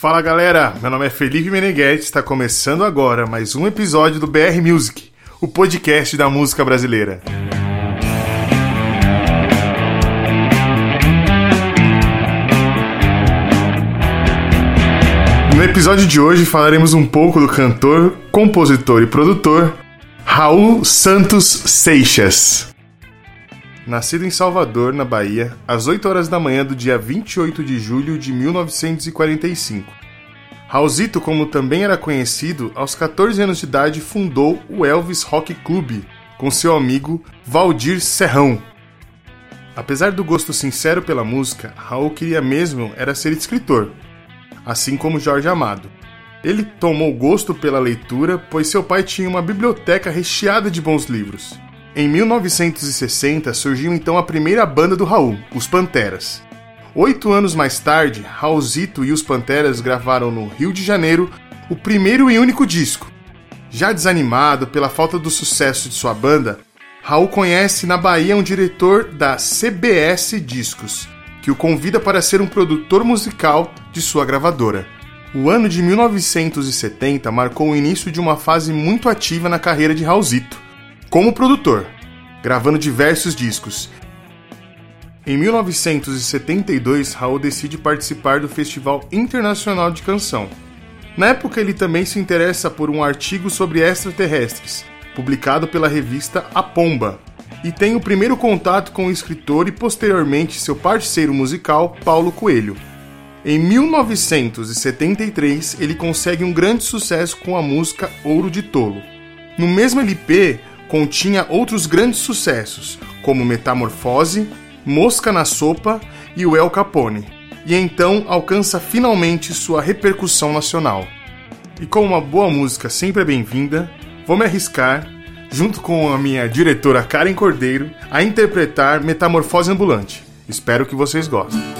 Fala galera, meu nome é Felipe Meneghetti, está começando agora mais um episódio do BR Music, o podcast da música brasileira. No episódio de hoje falaremos um pouco do cantor, compositor e produtor Raul Santos Seixas. Nascido em Salvador, na Bahia, às 8 horas da manhã do dia 28 de julho de 1945. Raulzito, como também era conhecido, aos 14 anos de idade fundou o Elvis Rock Club com seu amigo Valdir Serrão. Apesar do gosto sincero pela música, Raul queria mesmo era ser escritor, assim como Jorge Amado. Ele tomou gosto pela leitura, pois seu pai tinha uma biblioteca recheada de bons livros. Em 1960 surgiu então a primeira banda do Raul, os Panteras. Oito anos mais tarde, Raulzito e os Panteras gravaram no Rio de Janeiro o primeiro e único disco. Já desanimado pela falta do sucesso de sua banda, Raul conhece na Bahia um diretor da CBS Discos, que o convida para ser um produtor musical de sua gravadora. O ano de 1970 marcou o início de uma fase muito ativa na carreira de Raulzito, como produtor, gravando diversos discos. Em 1972, Raul decide participar do Festival Internacional de Canção. Na época, ele também se interessa por um artigo sobre extraterrestres, publicado pela revista A Pomba, e tem o primeiro contato com o escritor e posteriormente seu parceiro musical, Paulo Coelho. Em 1973, ele consegue um grande sucesso com a música Ouro de Tolo. No mesmo LP, continha outros grandes sucessos, como Metamorfose, Mosca na Sopa e o El Capone, e então alcança finalmente sua repercussão nacional. E com uma boa música sempre é bem-vinda, vou me arriscar, junto com a minha diretora Karen Cordeiro, a interpretar Metamorfose Ambulante. Espero que vocês gostem.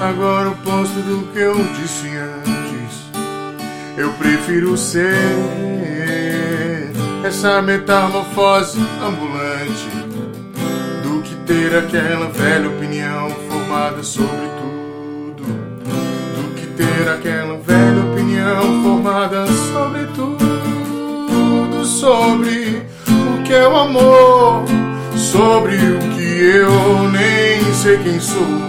Agora o posto do que eu disse antes. Eu prefiro ser essa metamorfose ambulante do que ter aquela velha opinião formada sobre tudo. Do que ter aquela velha opinião formada sobre tudo. Sobre o que é o amor, sobre o que eu nem sei quem sou.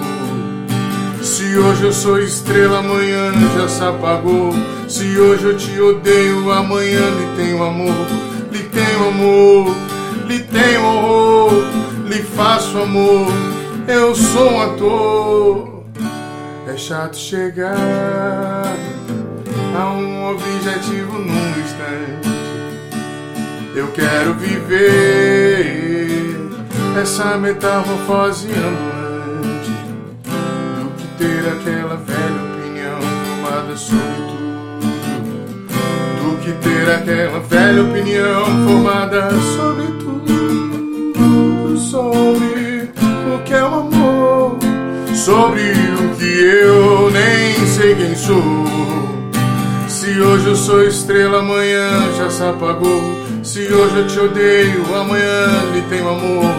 Se hoje eu sou estrela, amanhã já se apagou. Se hoje eu te odeio, amanhã lhe tenho amor, lhe tenho amor, lhe tenho horror, lhe faço amor. Eu sou um ator. É chato chegar a um objetivo num instante. Eu quero viver essa metamorfose ambulante ter aquela velha opinião formada sobre tudo. Do que ter aquela velha opinião formada sobre tudo. Sobre o que é o amor. Sobre o que eu nem sei quem sou. Se hoje eu sou estrela, amanhã já se apagou. Se hoje eu te odeio, amanhã lhe tenho amor,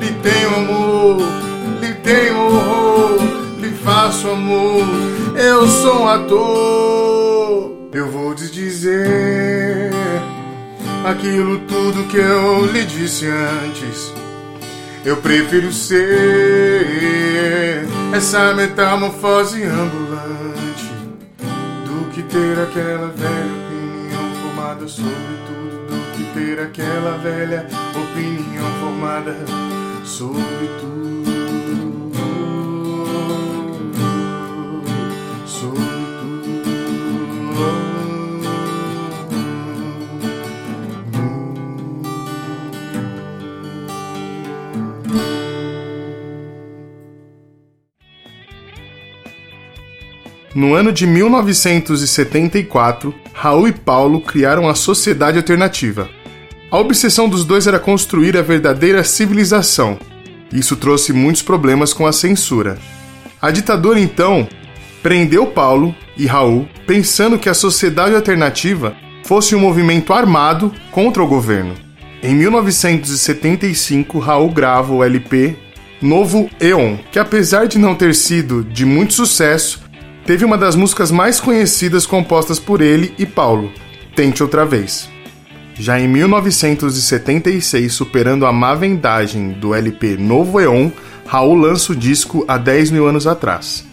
lhe tenho amor, lhe tenho horror faço amor, eu sou um ator. Eu vou te dizer aquilo tudo que eu lhe disse antes. Eu prefiro ser essa metamorfose ambulante do que ter aquela velha opinião formada sobre tudo, do que ter aquela velha opinião formada sobre tudo. No ano de 1974, Raul e Paulo criaram a Sociedade Alternativa. A obsessão dos dois era construir a verdadeira civilização. Isso trouxe muitos problemas com a censura. A ditadura então prendeu Paulo e Raul pensando que a Sociedade Alternativa fosse um movimento armado contra o governo. Em 1975, Raul grava o LP Novo Eon, que apesar de não ter sido de muito sucesso, teve uma das músicas mais conhecidas compostas por ele e Paulo, Tente Outra Vez. Já em 1976, superando a má vendagem do LP Novo Eon, Raul lança o disco há 10 mil anos atrás.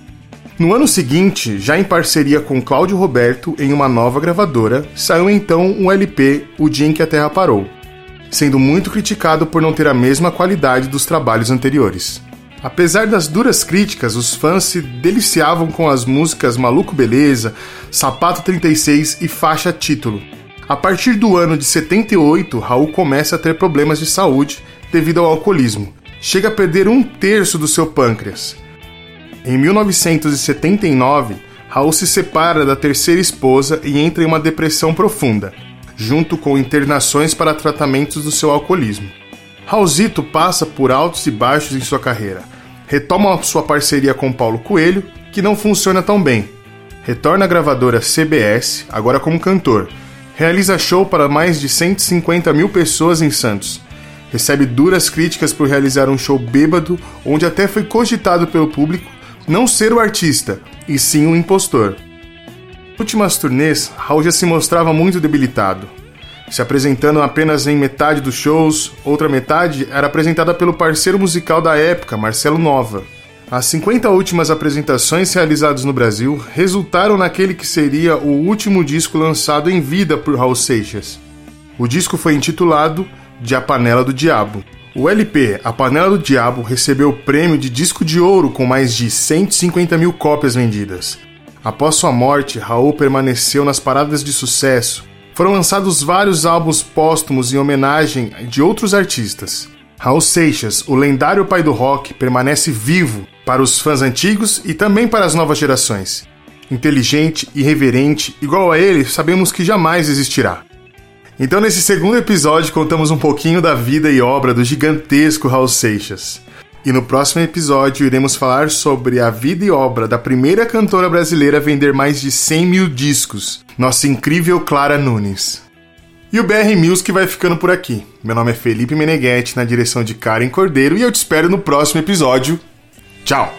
No ano seguinte, já em parceria com Cláudio Roberto em uma nova gravadora, saiu então um LP O Dia em que a Terra Parou, sendo muito criticado por não ter a mesma qualidade dos trabalhos anteriores. Apesar das duras críticas, os fãs se deliciavam com as músicas Maluco Beleza, Sapato 36 e Faixa Título. A partir do ano de 78, Raul começa a ter problemas de saúde devido ao alcoolismo. Chega a perder um terço do seu pâncreas. Em 1979, Raul se separa da terceira esposa e entra em uma depressão profunda, junto com internações para tratamentos do seu alcoolismo. Raulzito passa por altos e baixos em sua carreira. Retoma sua parceria com Paulo Coelho, que não funciona tão bem. Retorna à gravadora CBS, agora como cantor. Realiza show para mais de 150 mil pessoas em Santos. Recebe duras críticas por realizar um show bêbado, onde até foi cogitado pelo público não ser o artista, e sim o impostor. Nas últimas turnês, Raul já se mostrava muito debilitado, se apresentando apenas em metade dos shows, outra metade era apresentada pelo parceiro musical da época, Marcelo Nova. As 50 últimas apresentações realizadas no Brasil resultaram naquele que seria o último disco lançado em vida por Raul Seixas. O disco foi intitulado De A Panela do Diabo. O LP A Panela do Diabo recebeu o prêmio de disco de ouro com mais de 150 mil cópias vendidas. Após sua morte, Raul permaneceu nas paradas de sucesso. Foram lançados vários álbuns póstumos em homenagem de outros artistas. Raul Seixas, o lendário pai do rock, permanece vivo para os fãs antigos e também para as novas gerações. Inteligente, irreverente, igual a ele, sabemos que jamais existirá. Então, nesse segundo episódio, contamos um pouquinho da vida e obra do gigantesco Raul Seixas. E no próximo episódio, iremos falar sobre a vida e obra da primeira cantora brasileira a vender mais de 100 mil discos, nossa incrível Clara Nunes. E o BR Music vai ficando por aqui. Meu nome é Felipe Meneghetti, na direção de Karen Cordeiro, e eu te espero no próximo episódio. Tchau!